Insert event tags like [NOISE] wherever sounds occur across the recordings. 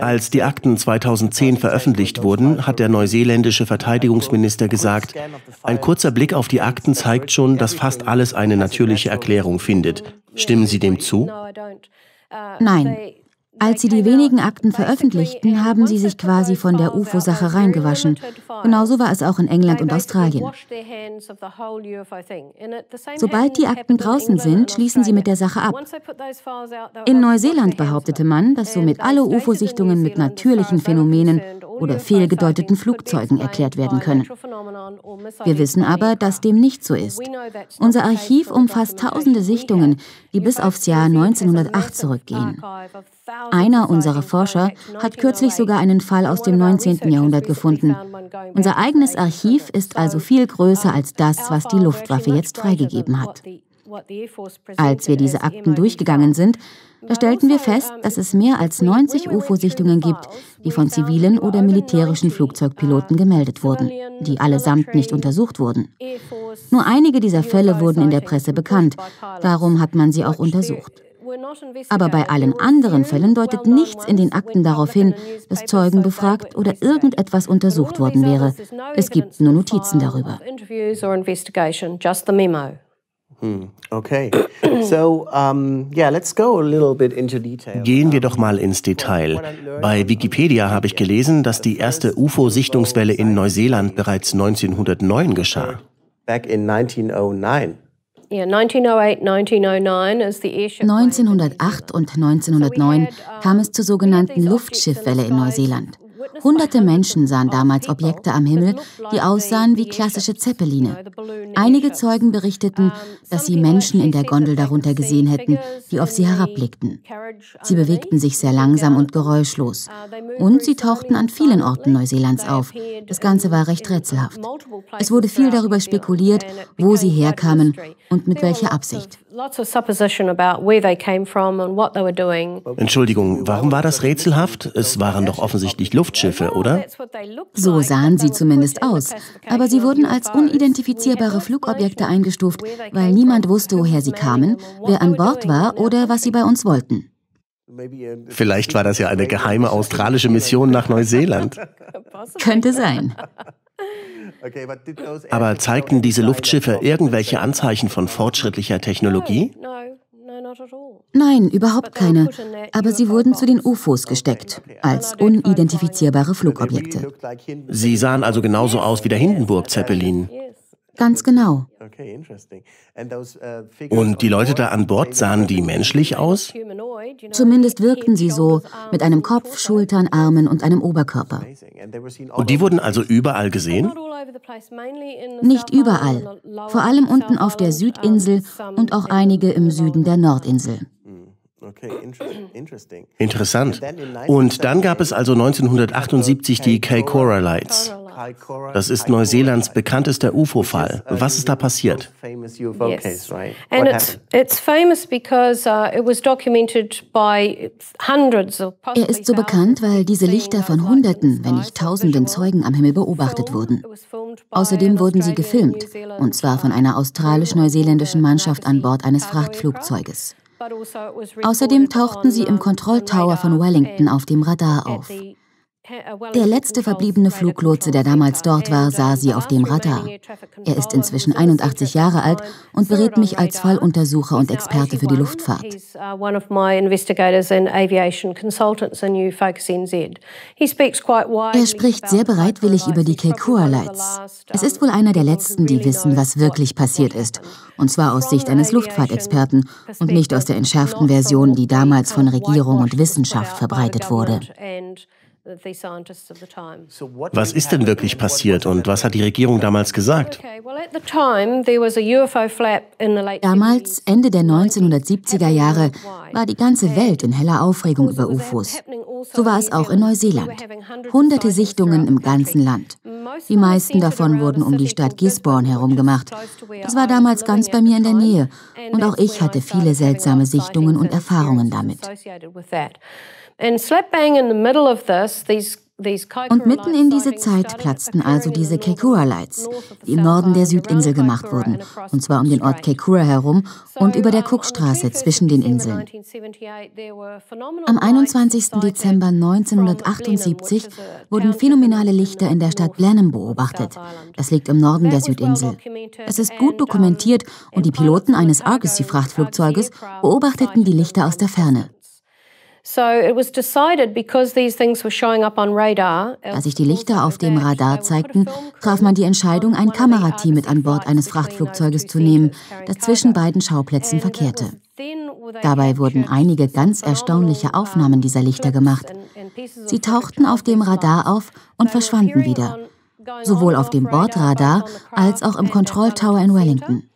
Als die Akten 2010 veröffentlicht wurden, hat der neuseeländische Verteidigungsminister gesagt, ein kurzer Blick auf die Akten zeigt schon, dass fast alles eine natürliche Erklärung findet. Stimmen Sie dem zu? Nein. Als sie die wenigen Akten veröffentlichten, haben sie sich quasi von der UFO-Sache reingewaschen. Genauso war es auch in England und Australien. Sobald die Akten draußen sind, schließen sie mit der Sache ab. In Neuseeland behauptete man, dass somit alle UFO-Sichtungen mit natürlichen Phänomenen oder fehlgedeuteten Flugzeugen erklärt werden können. Wir wissen aber, dass dem nicht so ist. Unser Archiv umfasst tausende Sichtungen, die bis aufs Jahr 1908 zurückgehen. Einer unserer Forscher hat kürzlich sogar einen Fall aus dem 19. Jahrhundert gefunden. Unser eigenes Archiv ist also viel größer als das, was die Luftwaffe jetzt freigegeben hat. Als wir diese Akten durchgegangen sind, da stellten wir fest, dass es mehr als 90 UFO-Sichtungen gibt, die von zivilen oder militärischen Flugzeugpiloten gemeldet wurden, die allesamt nicht untersucht wurden. Nur einige dieser Fälle wurden in der Presse bekannt, darum hat man sie auch untersucht. Aber bei allen anderen Fällen deutet nichts in den Akten darauf hin, dass Zeugen befragt oder irgendetwas untersucht worden wäre. Es gibt nur Notizen darüber. Hm, okay. So, um, yeah, let's go a little bit into detail. Gehen wir doch mal ins Detail. Bei Wikipedia habe ich gelesen, dass die erste UFO-Sichtungswelle in Neuseeland bereits 1909 geschah. Back in 1909. 1908 und 1909 kam es zur sogenannten Luftschiffwelle in Neuseeland. Hunderte Menschen sahen damals Objekte am Himmel, die aussahen wie klassische Zeppeline. Einige Zeugen berichteten, dass sie Menschen in der Gondel darunter gesehen hätten, die auf sie herabblickten. Sie bewegten sich sehr langsam und geräuschlos. Und sie tauchten an vielen Orten Neuseelands auf. Das Ganze war recht rätselhaft. Es wurde viel darüber spekuliert, wo sie herkamen und mit welcher Absicht. Entschuldigung, warum war das rätselhaft? Es waren doch offensichtlich Luftschiffe, oder? So sahen sie zumindest aus. Aber sie wurden als unidentifizierbare Flugobjekte eingestuft, weil niemand wusste, woher sie kamen, wer an Bord war oder was sie bei uns wollten. Vielleicht war das ja eine geheime australische Mission nach Neuseeland. Könnte sein. [LAUGHS] Aber zeigten diese Luftschiffe irgendwelche Anzeichen von fortschrittlicher Technologie? Nein, überhaupt keine. Aber sie wurden zu den UFOs gesteckt, als unidentifizierbare Flugobjekte. Sie sahen also genauso aus wie der Hindenburg-Zeppelin. Ganz genau. Uh, Und die Leute da an Bord sahen die menschlich aus? Zumindest wirkten sie so, mit einem Kopf, Schultern, Armen und einem Oberkörper. Und die wurden also überall gesehen? Nicht überall, vor allem unten auf der Südinsel und auch einige im Süden der Nordinsel. [CLEARS THROAT] Interessant. Und dann gab es also 1978 die Kaikoura Lights. Das ist Neuseelands bekanntester UFO-Fall. Was ist da passiert? Yes. And it's, it's famous because uh, it was documented by hundreds of Er ist so bekannt, weil diese Lichter von Hunderten, wenn nicht Tausenden Zeugen am Himmel beobachtet wurden. Außerdem wurden sie gefilmt, und zwar von einer australisch-neuseeländischen Mannschaft an Bord eines Frachtflugzeuges. Außerdem tauchten sie im Kontrolltower von Wellington auf dem Radar auf. Der letzte verbliebene Fluglotse, der damals dort war, sah sie auf dem Radar. Er ist inzwischen 81 Jahre alt und berät mich als Falluntersucher und Experte für die Luftfahrt. Er spricht sehr bereitwillig über die Keikua Lights. Es ist wohl einer der letzten, die wissen, was wirklich passiert ist. Und zwar aus Sicht eines Luftfahrtexperten und nicht aus der entschärften Version, die damals von Regierung und Wissenschaft verbreitet wurde. Was ist denn wirklich passiert und was hat die Regierung damals gesagt? Damals, Ende der 1970er Jahre, war die ganze Welt in heller Aufregung über UFOs. So war es auch in Neuseeland. Hunderte Sichtungen im ganzen Land. Die meisten davon wurden um die Stadt Gisborne herum gemacht. Das war damals ganz bei mir in der Nähe und auch ich hatte viele seltsame Sichtungen und Erfahrungen damit. Und mitten in diese Zeit platzten also diese Kekura Lights, die im Norden der Südinsel gemacht wurden, und zwar um den Ort Kekura herum und über der Cookstraße zwischen den Inseln. Am 21. Dezember 1978 wurden phänomenale Lichter in der Stadt Blenheim beobachtet. Das liegt im Norden der Südinsel. Es ist gut dokumentiert und die Piloten eines Argosy-Frachtflugzeuges beobachteten die Lichter aus der Ferne. Da sich die Lichter auf dem Radar zeigten, traf man die Entscheidung, ein Kamerateam mit an Bord eines Frachtflugzeuges zu nehmen, das zwischen beiden Schauplätzen verkehrte. Dabei wurden einige ganz erstaunliche Aufnahmen dieser Lichter gemacht. Sie tauchten auf dem Radar auf und verschwanden wieder, sowohl auf dem Bordradar als auch im Control Tower in Wellington.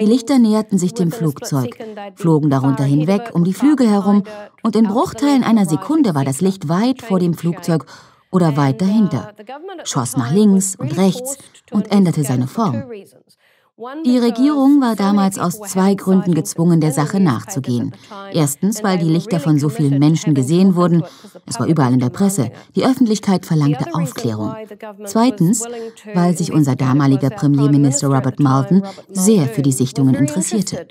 Die Lichter näherten sich dem Flugzeug, flogen darunter hinweg, um die Flügel herum, und in Bruchteilen einer Sekunde war das Licht weit vor dem Flugzeug oder weit dahinter, schoss nach links und rechts und änderte seine Form. Die Regierung war damals aus zwei Gründen gezwungen, der Sache nachzugehen. Erstens, weil die Lichter von so vielen Menschen gesehen wurden. Es war überall in der Presse. Die Öffentlichkeit verlangte Aufklärung. Zweitens, weil sich unser damaliger Premierminister Robert Malton sehr für die Sichtungen interessierte.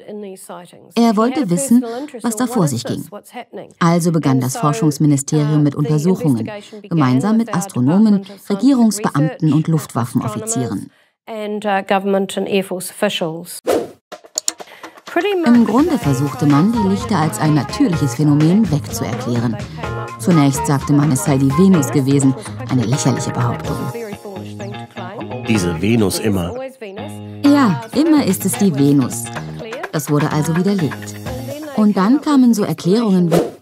Er wollte wissen, was da vor sich ging. Also begann das Forschungsministerium mit Untersuchungen, gemeinsam mit Astronomen, Regierungsbeamten und Luftwaffenoffizieren and uh, government and Air Force officials. Im Grunde versuchte man, die Lichter als ein natürliches Phänomen wegzuerklären. Zunächst sagte man, es sei die Venus gewesen, eine lächerliche Behauptung. Diese Venus immer. Ja, immer ist es die Venus. Das wurde also widerlegt. Und dann kamen so Erklärungen wie